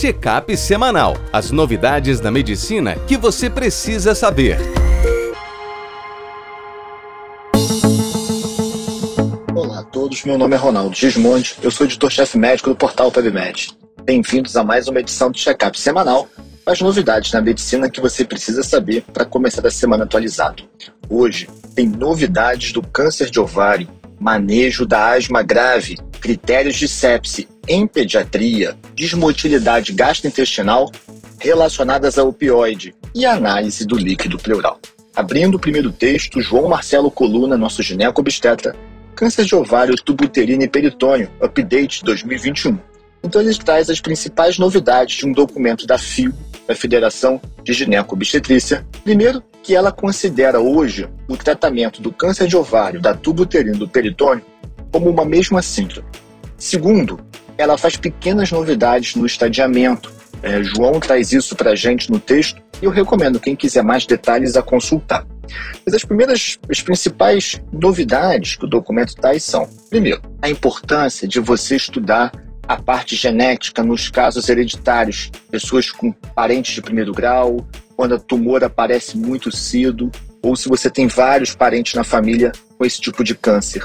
Check-up semanal. As novidades da medicina que você precisa saber. Olá a todos, meu nome é Ronaldo Gismondi, eu sou editor-chefe médico do portal PubMed. Bem-vindos a mais uma edição do Check-up semanal, as novidades na medicina que você precisa saber para começar a semana atualizado. Hoje tem novidades do câncer de ovário, manejo da asma grave, critérios de sepse em pediatria, desmotilidade gastrointestinal relacionadas a opioide e análise do líquido pleural. Abrindo o primeiro texto, João Marcelo Coluna, nosso gineco-obstetra, câncer de ovário, tubo uterino e peritônio, update 2021. Então ele traz as principais novidades de um documento da FIO, da Federação de Gineco-Obstetrícia. Primeiro, que ela considera hoje o tratamento do câncer de ovário, da tubo uterino e do peritônio como uma mesma síndrome. Segundo, ela faz pequenas novidades no estadiamento. É, João traz isso para a gente no texto e eu recomendo quem quiser mais detalhes a consultar. Mas as primeiras, as principais novidades que o documento traz são, primeiro, a importância de você estudar a parte genética nos casos hereditários, pessoas com parentes de primeiro grau, quando o tumor aparece muito cedo, ou se você tem vários parentes na família com esse tipo de câncer.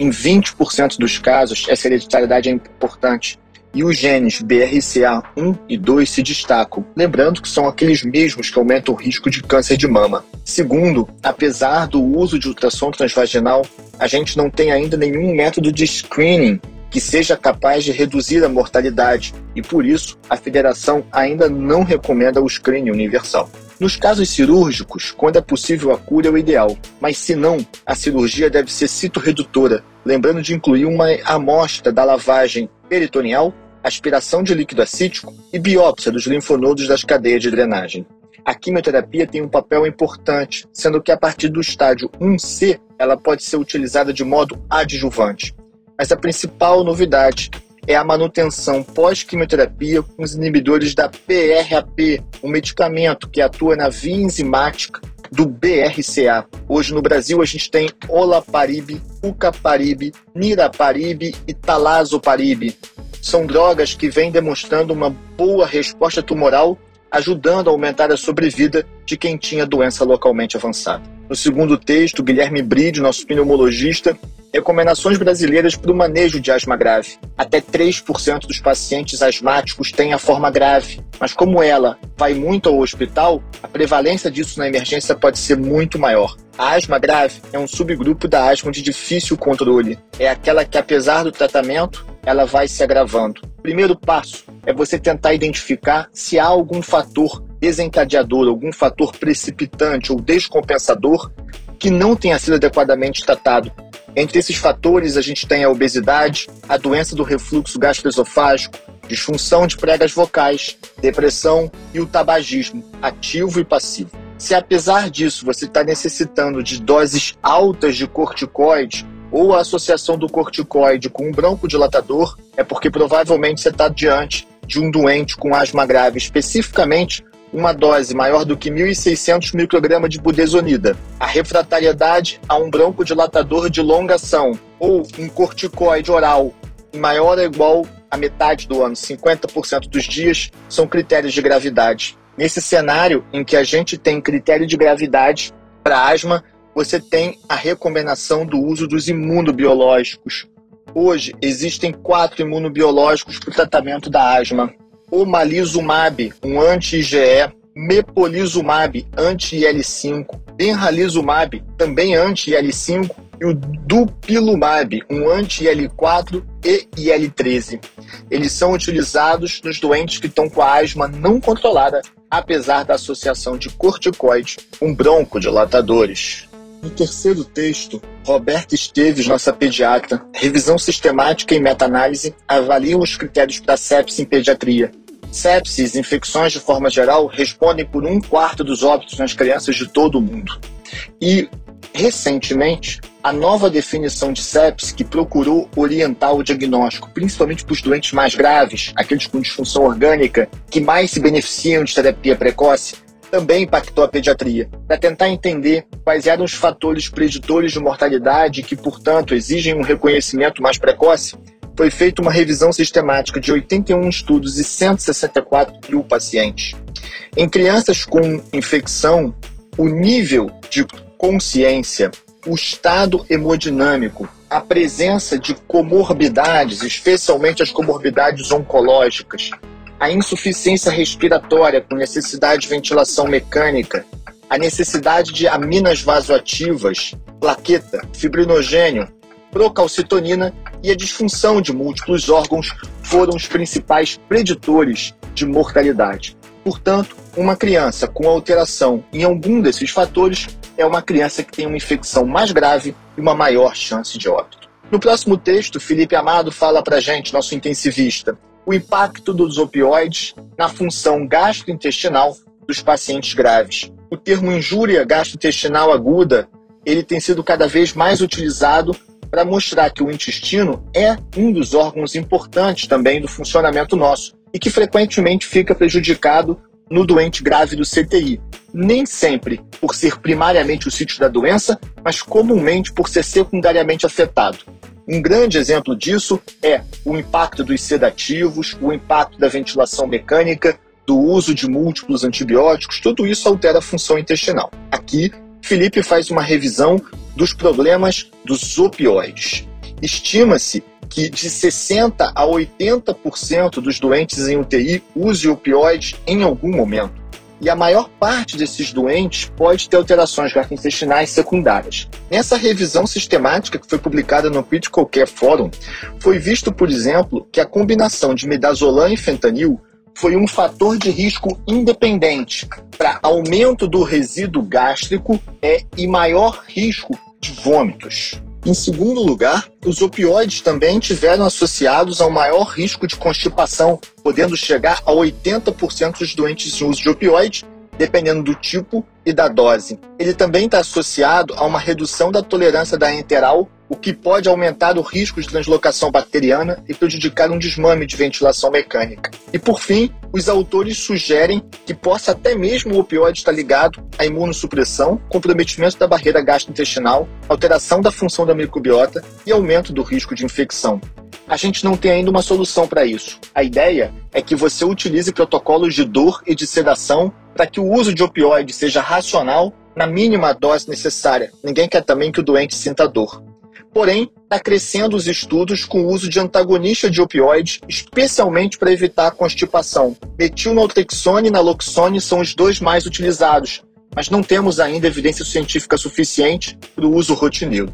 Em 20% dos casos, essa hereditariedade é importante e os genes BRCA1 e 2 se destacam, lembrando que são aqueles mesmos que aumentam o risco de câncer de mama. Segundo, apesar do uso de ultrassom transvaginal, a gente não tem ainda nenhum método de screening que seja capaz de reduzir a mortalidade e, por isso, a federação ainda não recomenda o screening universal. Nos casos cirúrgicos, quando é possível a cura é o ideal, mas se não, a cirurgia deve ser citorredutora, lembrando de incluir uma amostra da lavagem peritoneal, aspiração de líquido acítico e biópsia dos linfonodos das cadeias de drenagem. A quimioterapia tem um papel importante, sendo que a partir do estágio 1C ela pode ser utilizada de modo adjuvante. Mas a principal novidade é a manutenção pós-quimioterapia com os inibidores da PRAP, um medicamento que atua na via enzimática do BRCA. Hoje no Brasil a gente tem olaparib, ucaparib, niraparib e talazoparib. São drogas que vêm demonstrando uma boa resposta tumoral, ajudando a aumentar a sobrevida de quem tinha doença localmente avançada. No segundo texto, Guilherme Bride, nosso pneumologista, Recomendações brasileiras para o manejo de asma grave. Até 3% dos pacientes asmáticos têm a forma grave, mas como ela vai muito ao hospital, a prevalência disso na emergência pode ser muito maior. A asma grave é um subgrupo da asma de difícil controle. É aquela que, apesar do tratamento, ela vai se agravando. Primeiro passo é você tentar identificar se há algum fator desencadeador, algum fator precipitante ou descompensador que não tenha sido adequadamente tratado entre esses fatores, a gente tem a obesidade, a doença do refluxo gastroesofágico, disfunção de pregas vocais, depressão e o tabagismo, ativo e passivo. Se apesar disso você está necessitando de doses altas de corticoide ou a associação do corticoide com um broncodilatador, é porque provavelmente você está diante de um doente com asma grave, especificamente uma dose maior do que 1.600 microgramas de budesonida, a refratariedade a um broncodilatador de longa ação ou um corticoide oral maior ou igual a metade do ano, 50% dos dias, são critérios de gravidade. Nesse cenário em que a gente tem critério de gravidade para asma, você tem a recomendação do uso dos imunobiológicos. Hoje existem quatro imunobiológicos para o tratamento da asma omalizumab, um anti-IgE, mepolizumab, anti-IL5, benralizumab, também anti-IL5, e o dupilumab, um anti-IL4 e IL13. Eles são utilizados nos doentes que estão com a asma não controlada, apesar da associação de corticoide com broncodilatadores. No terceiro texto, Roberta Esteves, nossa pediatra, revisão sistemática e meta-análise avaliam os critérios para sepsis em pediatria. Sepsis, infecções de forma geral, respondem por um quarto dos óbitos nas crianças de todo o mundo. E, recentemente, a nova definição de sepsis, que procurou orientar o diagnóstico, principalmente para os doentes mais graves, aqueles com disfunção orgânica, que mais se beneficiam de terapia precoce, também impactou a pediatria, para tentar entender quais eram os fatores preditores de mortalidade que, portanto, exigem um reconhecimento mais precoce. foi feita uma revisão sistemática de 81 estudos e 164 mil pacientes. Em crianças com infecção, o nível de consciência, o estado hemodinâmico, a presença de comorbidades, especialmente as comorbidades oncológicas, a insuficiência respiratória com necessidade de ventilação mecânica, a necessidade de aminas vasoativas, plaqueta, fibrinogênio, procalcitonina e a disfunção de múltiplos órgãos foram os principais preditores de mortalidade. Portanto, uma criança com alteração em algum desses fatores é uma criança que tem uma infecção mais grave e uma maior chance de óbito. No próximo texto, Felipe Amado fala para gente, nosso intensivista, o impacto dos opioides na função gastrointestinal dos pacientes graves. O termo injúria gastrointestinal aguda, ele tem sido cada vez mais utilizado para mostrar que o intestino é um dos órgãos importantes também do funcionamento nosso e que frequentemente fica prejudicado no doente grave do CTI. Nem sempre por ser primariamente o sítio da doença, mas comumente por ser secundariamente afetado. Um grande exemplo disso é o impacto dos sedativos, o impacto da ventilação mecânica, do uso de múltiplos antibióticos, tudo isso altera a função intestinal. Aqui, Felipe faz uma revisão dos problemas dos opioides. Estima-se que de 60 a 80% dos doentes em UTI use opioides em algum momento e a maior parte desses doentes pode ter alterações gastrointestinais secundárias. Nessa revisão sistemática que foi publicada no Critical Care Forum, foi visto, por exemplo, que a combinação de midazolam e fentanil foi um fator de risco independente para aumento do resíduo gástrico é, e maior risco de vômitos. Em segundo lugar, os opioides também tiveram associados ao maior risco de constipação, podendo chegar a 80% dos doentes em uso de opioides, dependendo do tipo e da dose. Ele também está associado a uma redução da tolerância da enteral o que pode aumentar o risco de translocação bacteriana e prejudicar um desmame de ventilação mecânica. E por fim, os autores sugerem que possa até mesmo o opioide estar ligado à imunossupressão, comprometimento da barreira gastrointestinal, alteração da função da microbiota e aumento do risco de infecção. A gente não tem ainda uma solução para isso. A ideia é que você utilize protocolos de dor e de sedação para que o uso de opioide seja racional na mínima dose necessária. Ninguém quer também que o doente sinta dor. Porém, está crescendo os estudos com o uso de antagonista de opioides, especialmente para evitar a constipação. Metilnaltrexone e naloxone são os dois mais utilizados, mas não temos ainda evidência científica suficiente para o uso rotineiro.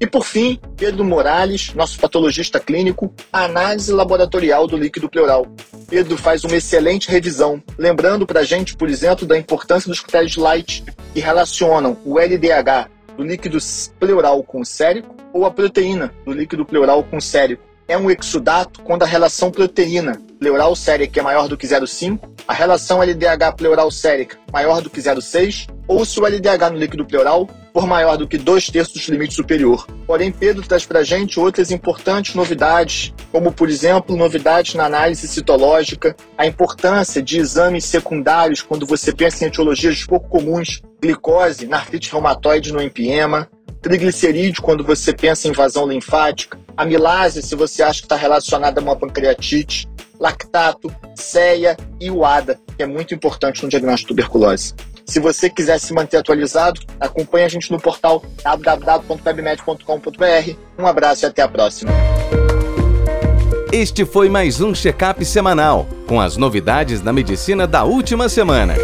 E por fim, Pedro Morales, nosso patologista clínico, a análise laboratorial do líquido pleural. Pedro faz uma excelente revisão, lembrando para a gente, por exemplo, da importância dos critérios Light, que relacionam o LDH do líquido pleural com o sérico ou a proteína do líquido pleural com sérico. É um exudato quando a relação proteína pleural sérica é maior do que 0,5, a relação LDH pleural sérica maior do que 0,6, ou se o LDH no líquido pleural for maior do que 2 terços do limite superior. Porém, Pedro traz para a gente outras importantes novidades, como, por exemplo, novidades na análise citológica, a importância de exames secundários quando você pensa em etiologias pouco comuns, glicose, na artrite reumatoide no empiema, triglicerídeo quando você pensa em invasão linfática, amilase se você acha que está relacionada a uma pancreatite, lactato, ceia e o ADA, que é muito importante no diagnóstico de tuberculose. Se você quiser se manter atualizado, acompanhe a gente no portal www.pebmed.com.br. Um abraço e até a próxima. Este foi mais um check-up semanal com as novidades da medicina da última semana.